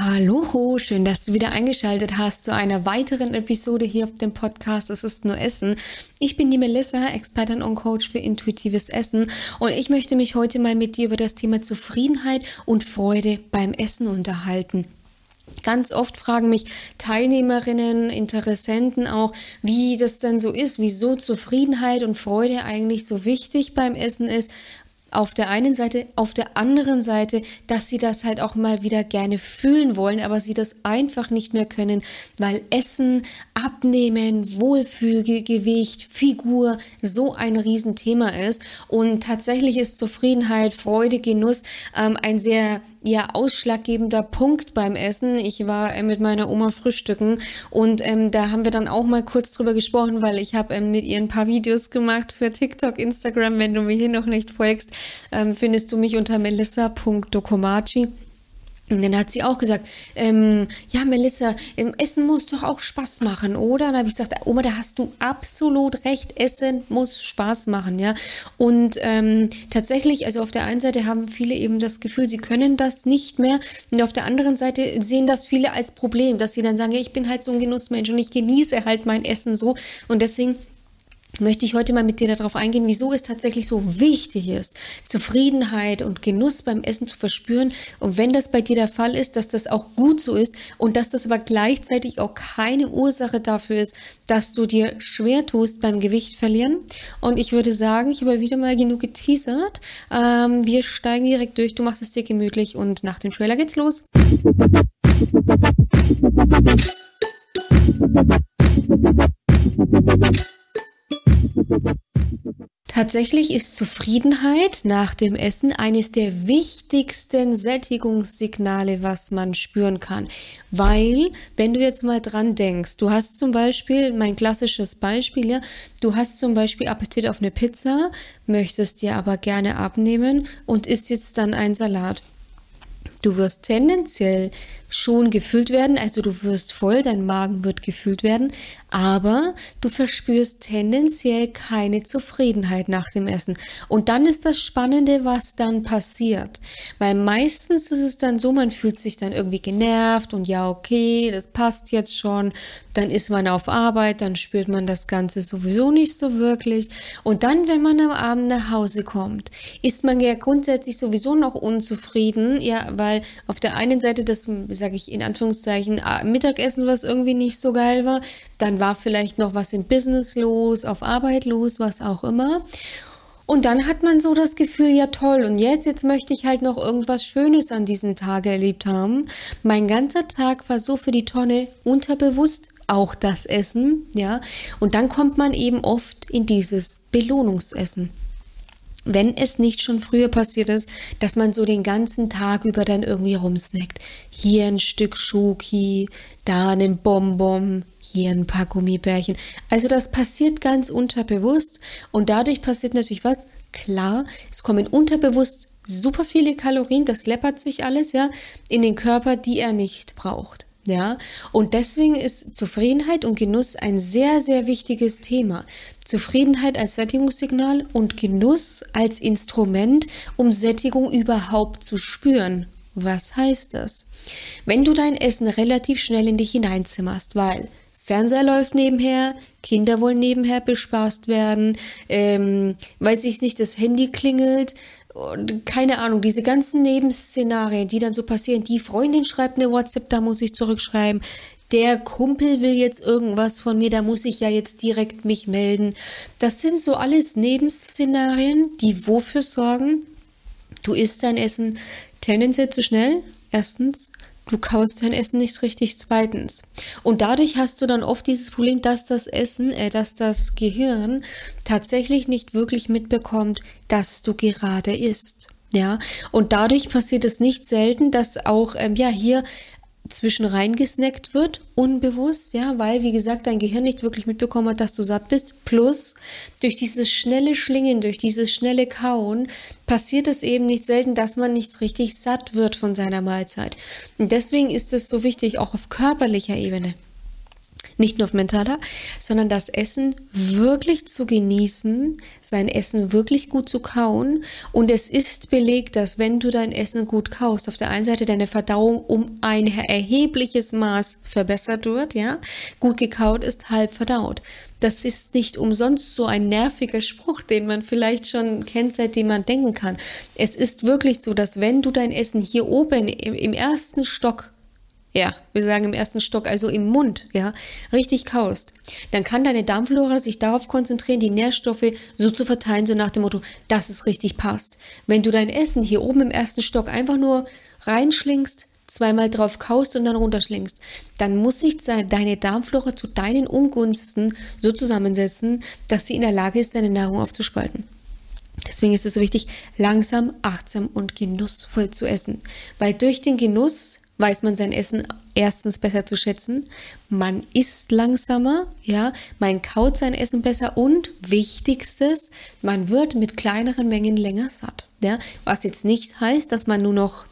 Hallo, schön, dass du wieder eingeschaltet hast zu einer weiteren Episode hier auf dem Podcast Es ist nur Essen. Ich bin die Melissa, Expertin und Coach für intuitives Essen und ich möchte mich heute mal mit dir über das Thema Zufriedenheit und Freude beim Essen unterhalten. Ganz oft fragen mich Teilnehmerinnen, Interessenten auch, wie das denn so ist, wieso Zufriedenheit und Freude eigentlich so wichtig beim Essen ist, auf der einen Seite, auf der anderen Seite, dass sie das halt auch mal wieder gerne fühlen wollen, aber sie das einfach nicht mehr können, weil Essen, Abnehmen, Wohlfühlgewicht, Figur so ein Riesenthema ist. Und tatsächlich ist Zufriedenheit, Freude, Genuss ähm, ein sehr ja ausschlaggebender Punkt beim Essen. Ich war äh, mit meiner Oma frühstücken und ähm, da haben wir dann auch mal kurz drüber gesprochen, weil ich habe ähm, mit ihr ein paar Videos gemacht für TikTok, Instagram. Wenn du mir hier noch nicht folgst, ähm, findest du mich unter melissa.dokomachi. Und dann hat sie auch gesagt, ähm, ja, Melissa, Essen muss doch auch Spaß machen, oder? Und dann habe ich gesagt, Oma, da hast du absolut recht, Essen muss Spaß machen, ja. Und ähm, tatsächlich, also auf der einen Seite haben viele eben das Gefühl, sie können das nicht mehr. Und auf der anderen Seite sehen das viele als Problem, dass sie dann sagen, ja, ich bin halt so ein Genussmensch und ich genieße halt mein Essen so. Und deswegen möchte ich heute mal mit dir darauf eingehen, wieso es tatsächlich so wichtig ist, Zufriedenheit und Genuss beim Essen zu verspüren. Und wenn das bei dir der Fall ist, dass das auch gut so ist und dass das aber gleichzeitig auch keine Ursache dafür ist, dass du dir schwer tust beim Gewicht verlieren. Und ich würde sagen, ich habe wieder mal genug geteasert. Ähm, wir steigen direkt durch. Du machst es dir gemütlich und nach dem Trailer geht's los. Tatsächlich ist Zufriedenheit nach dem Essen eines der wichtigsten Sättigungssignale, was man spüren kann. Weil, wenn du jetzt mal dran denkst, du hast zum Beispiel, mein klassisches Beispiel, ja, du hast zum Beispiel Appetit auf eine Pizza, möchtest dir aber gerne abnehmen und isst jetzt dann einen Salat. Du wirst tendenziell schon gefüllt werden, also du wirst voll, dein Magen wird gefüllt werden, aber du verspürst tendenziell keine Zufriedenheit nach dem Essen. Und dann ist das Spannende, was dann passiert. Weil meistens ist es dann so, man fühlt sich dann irgendwie genervt und ja, okay, das passt jetzt schon. Dann ist man auf Arbeit, dann spürt man das Ganze sowieso nicht so wirklich. Und dann, wenn man am Abend nach Hause kommt, ist man ja grundsätzlich sowieso noch unzufrieden, ja, weil auf der einen Seite das, sage ich in Anführungszeichen, Mittagessen, was irgendwie nicht so geil war, dann war vielleicht noch was im Business los, auf Arbeit los, was auch immer. Und dann hat man so das Gefühl, ja toll, und jetzt, jetzt möchte ich halt noch irgendwas Schönes an diesem Tag erlebt haben. Mein ganzer Tag war so für die Tonne unterbewusst, auch das Essen, ja. Und dann kommt man eben oft in dieses Belohnungsessen wenn es nicht schon früher passiert ist, dass man so den ganzen Tag über dann irgendwie rumsnackt. Hier ein Stück Schoki, da ein Bonbon, hier ein paar Gummibärchen. Also das passiert ganz unterbewusst und dadurch passiert natürlich was? Klar, es kommen unterbewusst super viele Kalorien, das läppert sich alles, ja, in den Körper, die er nicht braucht. Ja, und deswegen ist Zufriedenheit und Genuss ein sehr, sehr wichtiges Thema. Zufriedenheit als Sättigungssignal und Genuss als Instrument, um Sättigung überhaupt zu spüren. Was heißt das? Wenn du dein Essen relativ schnell in dich hineinzimmerst, weil Fernseher läuft nebenher, Kinder wollen nebenher bespaßt werden, ähm, weiß ich nicht, das Handy klingelt, keine Ahnung, diese ganzen Nebenszenarien, die dann so passieren. Die Freundin schreibt eine WhatsApp, da muss ich zurückschreiben. Der Kumpel will jetzt irgendwas von mir, da muss ich ja jetzt direkt mich melden. Das sind so alles Nebenszenarien, die wofür sorgen? Du isst dein Essen tendenziell zu schnell, erstens. Du kaust dein Essen nicht richtig, zweitens. Und dadurch hast du dann oft dieses Problem, dass das Essen, äh, dass das Gehirn tatsächlich nicht wirklich mitbekommt, dass du gerade isst. Ja, und dadurch passiert es nicht selten, dass auch ähm, ja hier zwischen reingesnackt wird, unbewusst, ja, weil, wie gesagt, dein Gehirn nicht wirklich mitbekommen hat, dass du satt bist. Plus, durch dieses schnelle Schlingen, durch dieses schnelle Kauen, passiert es eben nicht selten, dass man nicht richtig satt wird von seiner Mahlzeit. Und deswegen ist es so wichtig, auch auf körperlicher Ebene nicht nur auf mentaler, sondern das Essen wirklich zu genießen, sein Essen wirklich gut zu kauen. Und es ist belegt, dass wenn du dein Essen gut kaust, auf der einen Seite deine Verdauung um ein erhebliches Maß verbessert wird, ja. Gut gekaut ist halb verdaut. Das ist nicht umsonst so ein nerviger Spruch, den man vielleicht schon kennt, seitdem man denken kann. Es ist wirklich so, dass wenn du dein Essen hier oben im, im ersten Stock ja, wir sagen im ersten Stock, also im Mund, ja, richtig kaust, dann kann deine Darmflora sich darauf konzentrieren, die Nährstoffe so zu verteilen, so nach dem Motto, dass es richtig passt. Wenn du dein Essen hier oben im ersten Stock einfach nur reinschlingst, zweimal drauf kaust und dann runterschlingst, dann muss sich deine Darmflora zu deinen Ungunsten so zusammensetzen, dass sie in der Lage ist, deine Nahrung aufzuspalten. Deswegen ist es so wichtig, langsam, achtsam und genussvoll zu essen, weil durch den Genuss weiß man sein Essen erstens besser zu schätzen, man isst langsamer, ja, man kaut sein Essen besser und wichtigstes, man wird mit kleineren Mengen länger satt, ja, was jetzt nicht heißt, dass man nur noch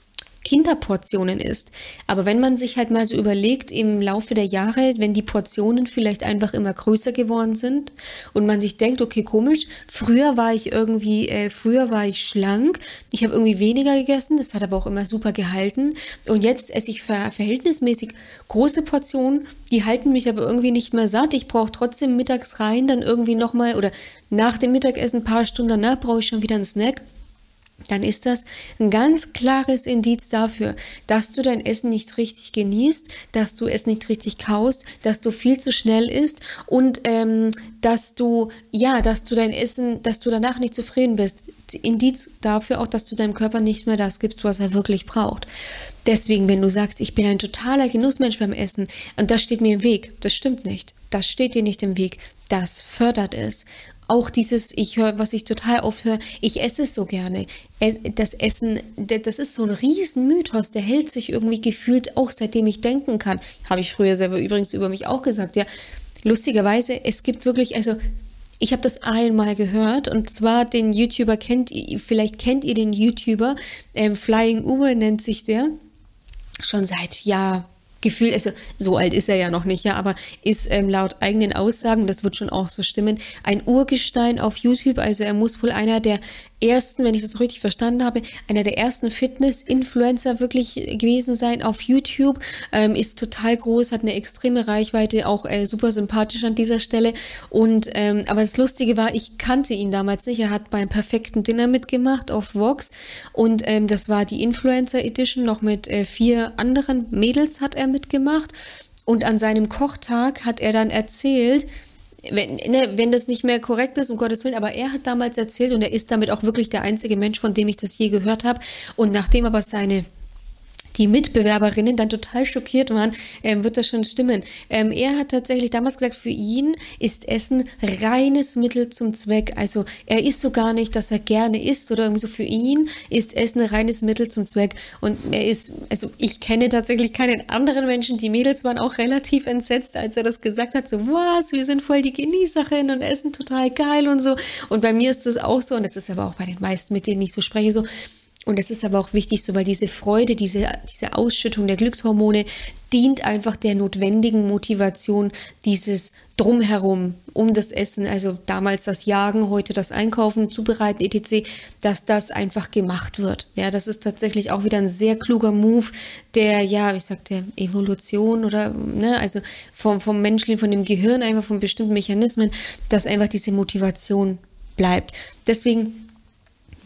Kinderportionen isst. Aber wenn man sich halt mal so überlegt im Laufe der Jahre, wenn die Portionen vielleicht einfach immer größer geworden sind und man sich denkt, okay, komisch, früher war ich irgendwie, äh, früher war ich schlank, ich habe irgendwie weniger gegessen, das hat aber auch immer super gehalten und jetzt esse ich ver verhältnismäßig große Portionen, die halten mich aber irgendwie nicht mehr satt. Ich brauche trotzdem mittags rein, dann irgendwie nochmal oder nach dem Mittagessen ein paar Stunden danach brauche ich schon wieder einen Snack dann ist das ein ganz klares Indiz dafür, dass du dein Essen nicht richtig genießt, dass du es nicht richtig kaust, dass du viel zu schnell isst und ähm, dass du ja, dass du dein Essen, dass du danach nicht zufrieden bist. Indiz dafür auch, dass du deinem Körper nicht mehr das gibst, was er wirklich braucht. Deswegen, wenn du sagst, ich bin ein totaler Genussmensch beim Essen und das steht mir im Weg, das stimmt nicht. Das steht dir nicht im Weg. Das fördert es auch dieses, ich höre, was ich total oft höre, ich esse es so gerne. Das Essen, das ist so ein Riesenmythos, der hält sich irgendwie gefühlt auch seitdem ich denken kann. Habe ich früher selber übrigens über mich auch gesagt, ja. Lustigerweise, es gibt wirklich, also ich habe das einmal gehört und zwar den YouTuber kennt ihr, vielleicht kennt ihr den YouTuber, ähm, Flying Uwe nennt sich der, schon seit Jahr Gefühl, also so alt ist er ja noch nicht, ja, aber ist ähm, laut eigenen Aussagen, das wird schon auch so stimmen, ein Urgestein auf YouTube. Also er muss wohl einer der ersten, wenn ich das richtig verstanden habe, einer der ersten Fitness-Influencer wirklich gewesen sein auf YouTube. Ähm, ist total groß, hat eine extreme Reichweite, auch äh, super sympathisch an dieser Stelle. Und ähm, aber das Lustige war, ich kannte ihn damals nicht. Er hat beim perfekten Dinner mitgemacht auf Vox und ähm, das war die Influencer Edition. Noch mit äh, vier anderen Mädels hat er mitgemacht. Und an seinem Kochtag hat er dann erzählt, wenn, ne, wenn das nicht mehr korrekt ist, um Gottes Willen, aber er hat damals erzählt und er ist damit auch wirklich der einzige Mensch, von dem ich das je gehört habe. Und nachdem aber seine die Mitbewerberinnen dann total schockiert waren, ähm, wird das schon stimmen. Ähm, er hat tatsächlich damals gesagt, für ihn ist Essen reines Mittel zum Zweck. Also er isst so gar nicht, dass er gerne isst oder irgendwie so. Für ihn ist Essen reines Mittel zum Zweck. Und er ist, also ich kenne tatsächlich keinen anderen Menschen. Die Mädels waren auch relativ entsetzt, als er das gesagt hat. So, was, wir sind voll die Genießerinnen und essen total geil und so. Und bei mir ist das auch so. Und das ist aber auch bei den meisten, mit denen ich so spreche, so und es ist aber auch wichtig, so weil diese Freude, diese, diese Ausschüttung der Glückshormone dient einfach der notwendigen Motivation dieses Drumherum um das Essen, also damals das Jagen, heute das Einkaufen, Zubereiten, etc., dass das einfach gemacht wird. Ja, das ist tatsächlich auch wieder ein sehr kluger Move der, ja, ich sag der Evolution oder, ne, also vom, vom Menschen, von dem Gehirn, einfach von bestimmten Mechanismen, dass einfach diese Motivation bleibt. Deswegen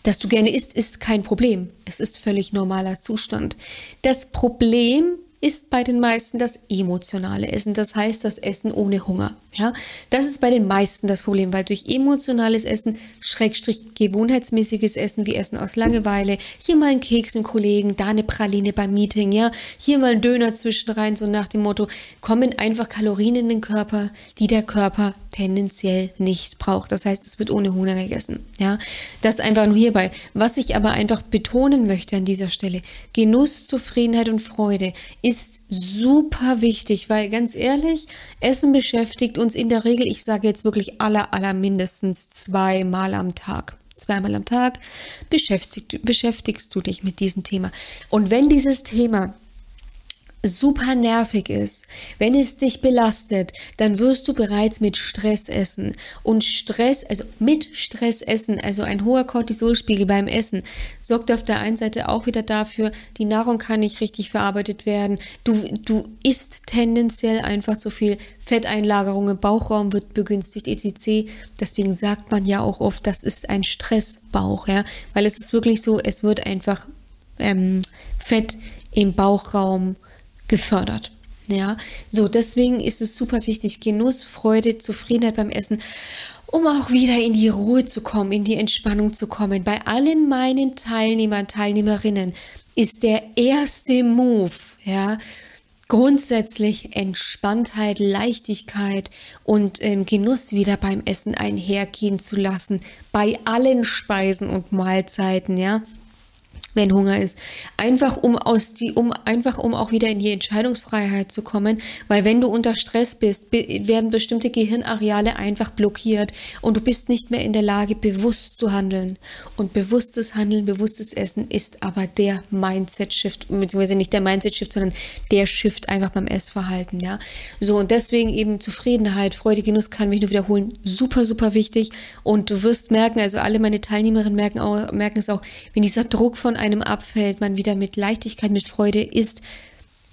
dass du gerne isst, ist kein Problem. Es ist völlig normaler Zustand. Das Problem ist bei den meisten das emotionale Essen, das heißt das Essen ohne Hunger. Ja, das ist bei den meisten das Problem, weil durch emotionales Essen, Schrägstrich gewohnheitsmäßiges Essen wie Essen aus Langeweile, hier mal ein Keks im Kollegen, da eine Praline beim Meeting, ja, hier mal ein Döner zwischenrein, so nach dem Motto, kommen einfach Kalorien in den Körper, die der Körper tendenziell nicht braucht. Das heißt, es wird ohne Hunger gegessen. Ja, das einfach nur hierbei. Was ich aber einfach betonen möchte an dieser Stelle: Genuss, Zufriedenheit und Freude ist super wichtig, weil ganz ehrlich, Essen beschäftigt uns in der Regel, ich sage jetzt wirklich aller, aller mindestens zweimal am Tag. Zweimal am Tag beschäftigst, beschäftigst du dich mit diesem Thema. Und wenn dieses Thema super nervig ist, wenn es dich belastet, dann wirst du bereits mit Stress essen. Und Stress, also mit Stress essen, also ein hoher Cortisolspiegel beim Essen, sorgt auf der einen Seite auch wieder dafür, die Nahrung kann nicht richtig verarbeitet werden. Du, du isst tendenziell einfach zu viel. Fetteinlagerung im Bauchraum wird begünstigt, etc. Deswegen sagt man ja auch oft, das ist ein Stressbauch, ja, weil es ist wirklich so, es wird einfach ähm, Fett im Bauchraum gefördert. Ja, so deswegen ist es super wichtig, Genuss, Freude, Zufriedenheit beim Essen, um auch wieder in die Ruhe zu kommen, in die Entspannung zu kommen. Bei allen meinen Teilnehmern, Teilnehmerinnen ist der erste Move, ja, grundsätzlich Entspanntheit, Leichtigkeit und ähm, Genuss wieder beim Essen einhergehen zu lassen, bei allen Speisen und Mahlzeiten, ja wenn Hunger ist. Einfach um aus die, um einfach um auch wieder in die Entscheidungsfreiheit zu kommen, weil wenn du unter Stress bist, be werden bestimmte Gehirnareale einfach blockiert und du bist nicht mehr in der Lage, bewusst zu handeln. Und bewusstes Handeln, bewusstes Essen ist aber der Mindset-Shift, beziehungsweise nicht der Mindset-Shift, sondern der Shift einfach beim Essverhalten, ja. So, und deswegen eben Zufriedenheit, Freude, Genuss kann mich nur wiederholen, super, super wichtig. Und du wirst merken, also alle meine Teilnehmerinnen merken, auch, merken es auch, wenn dieser Druck von einem abfällt, man wieder mit Leichtigkeit, mit Freude isst.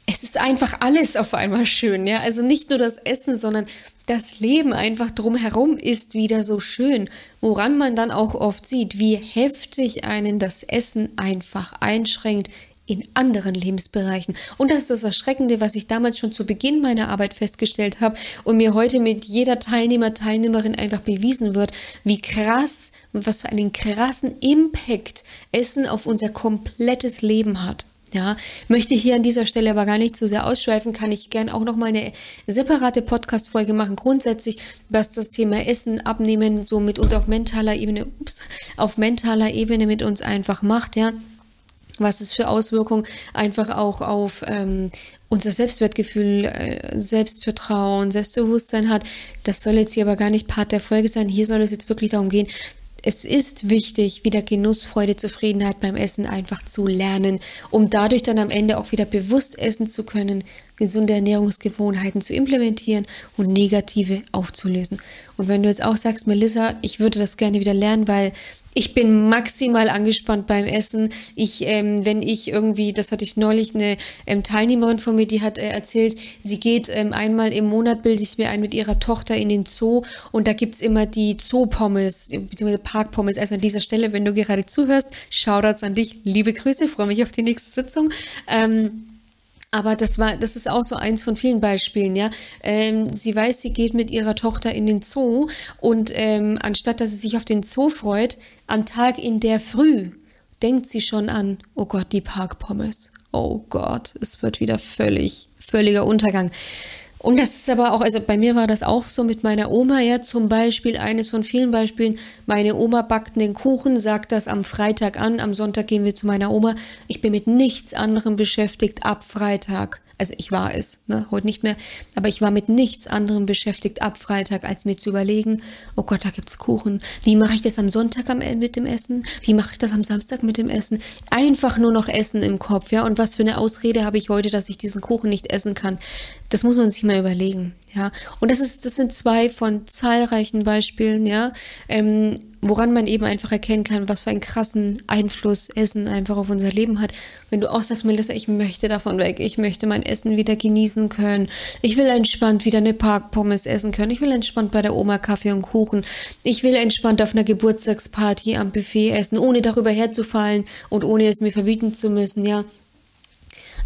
Es ist einfach alles auf einmal schön, ja. Also nicht nur das Essen, sondern das Leben einfach drumherum ist wieder so schön, woran man dann auch oft sieht, wie heftig einen das Essen einfach einschränkt, in anderen Lebensbereichen. Und das ist das Erschreckende, was ich damals schon zu Beginn meiner Arbeit festgestellt habe und mir heute mit jeder Teilnehmer, Teilnehmerin einfach bewiesen wird, wie krass, was für einen krassen Impact Essen auf unser komplettes Leben hat. Ja, möchte hier an dieser Stelle aber gar nicht zu sehr ausschweifen, kann ich gern auch noch mal eine separate Podcast-Folge machen, grundsätzlich, was das Thema Essen, Abnehmen so mit uns auf mentaler Ebene, ups, auf mentaler Ebene mit uns einfach macht, ja was es für Auswirkungen einfach auch auf ähm, unser Selbstwertgefühl, äh, Selbstvertrauen, Selbstbewusstsein hat. Das soll jetzt hier aber gar nicht Part der Folge sein. Hier soll es jetzt wirklich darum gehen, es ist wichtig, wieder Genuss, Freude, Zufriedenheit beim Essen einfach zu lernen, um dadurch dann am Ende auch wieder bewusst essen zu können, gesunde Ernährungsgewohnheiten zu implementieren und negative aufzulösen. Und wenn du jetzt auch sagst, Melissa, ich würde das gerne wieder lernen, weil ich bin maximal angespannt beim Essen. Ich, ähm, wenn ich irgendwie, das hatte ich neulich, eine ähm, Teilnehmerin von mir, die hat äh, erzählt, sie geht ähm, einmal im Monat, bilde ich mir ein, mit ihrer Tochter in den Zoo und da gibt's immer die Zoo-Pommes, beziehungsweise Park-Pommes. Also an dieser Stelle, wenn du gerade zuhörst, Shoutouts an dich, liebe Grüße, freue mich auf die nächste Sitzung. Ähm, aber das war, das ist auch so eins von vielen Beispielen, ja. Ähm, sie weiß, sie geht mit ihrer Tochter in den Zoo und ähm, anstatt dass sie sich auf den Zoo freut, am Tag in der Früh denkt sie schon an, oh Gott, die Parkpommes. Oh Gott, es wird wieder völlig, völliger Untergang. Und das ist aber auch, also bei mir war das auch so mit meiner Oma, ja, zum Beispiel, eines von vielen Beispielen. Meine Oma backt einen Kuchen, sagt das am Freitag an, am Sonntag gehen wir zu meiner Oma. Ich bin mit nichts anderem beschäftigt ab Freitag. Also ich war es, ne, heute nicht mehr, aber ich war mit nichts anderem beschäftigt ab Freitag, als mir zu überlegen, oh Gott, da gibt's Kuchen. Wie mache ich das am Sonntag am, mit dem Essen? Wie mache ich das am Samstag mit dem Essen? Einfach nur noch Essen im Kopf, ja. Und was für eine Ausrede habe ich heute, dass ich diesen Kuchen nicht essen kann? Das muss man sich mal überlegen, ja. Und das ist, das sind zwei von zahlreichen Beispielen, ja, ähm, woran man eben einfach erkennen kann, was für einen krassen Einfluss Essen einfach auf unser Leben hat. Wenn du auch sagst, Melissa, ich möchte davon weg, ich möchte mein Essen wieder genießen können, ich will entspannt wieder eine Parkpommes essen können, ich will entspannt bei der Oma Kaffee und Kuchen, ich will entspannt auf einer Geburtstagsparty am Buffet essen, ohne darüber herzufallen und ohne es mir verbieten zu müssen, ja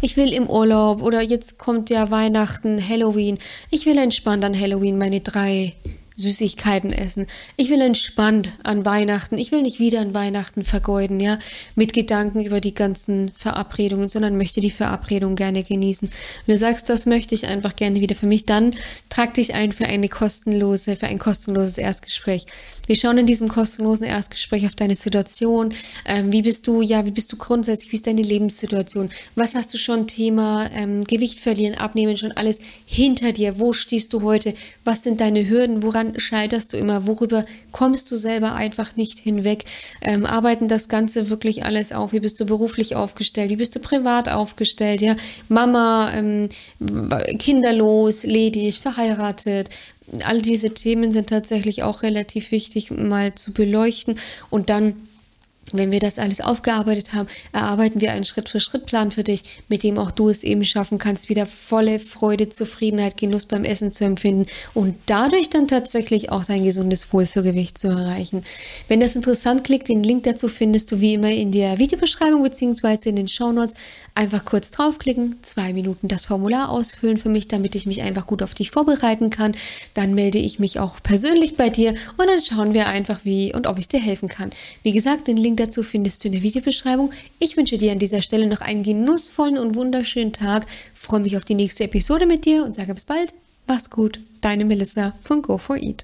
ich will im Urlaub oder jetzt kommt ja Weihnachten, Halloween. Ich will entspannt an Halloween meine drei Süßigkeiten essen. Ich will entspannt an Weihnachten. Ich will nicht wieder an Weihnachten vergeuden, ja, mit Gedanken über die ganzen Verabredungen, sondern möchte die Verabredung gerne genießen. Wenn du sagst, das möchte ich einfach gerne wieder für mich, dann trag dich ein für eine kostenlose, für ein kostenloses Erstgespräch. Wir schauen in diesem kostenlosen Erstgespräch auf deine Situation. Ähm, wie bist du, ja, wie bist du grundsätzlich? Wie ist deine Lebenssituation? Was hast du schon Thema ähm, Gewicht verlieren, abnehmen, schon alles hinter dir? Wo stehst du heute? Was sind deine Hürden? Woran woran scheiterst du immer, worüber kommst du selber einfach nicht hinweg, ähm, arbeiten das Ganze wirklich alles auf, wie bist du beruflich aufgestellt, wie bist du privat aufgestellt, ja, Mama, ähm, kinderlos, ledig, verheiratet, all diese Themen sind tatsächlich auch relativ wichtig mal zu beleuchten. Und dann wenn wir das alles aufgearbeitet haben, erarbeiten wir einen Schritt-für-Schritt-Plan für dich, mit dem auch du es eben schaffen kannst, wieder volle Freude, Zufriedenheit, Genuss beim Essen zu empfinden und dadurch dann tatsächlich auch dein gesundes Wohlfühlgewicht zu erreichen. Wenn das interessant klingt, den Link dazu findest du wie immer in der Videobeschreibung bzw. in den Shownotes. Einfach kurz draufklicken, zwei Minuten das Formular ausfüllen für mich, damit ich mich einfach gut auf dich vorbereiten kann. Dann melde ich mich auch persönlich bei dir und dann schauen wir einfach, wie und ob ich dir helfen kann. Wie gesagt, den Link dazu findest du in der Videobeschreibung. Ich wünsche dir an dieser Stelle noch einen genussvollen und wunderschönen Tag. Freue mich auf die nächste Episode mit dir und sage bis bald. Mach's gut. Deine Melissa von Go4Eat.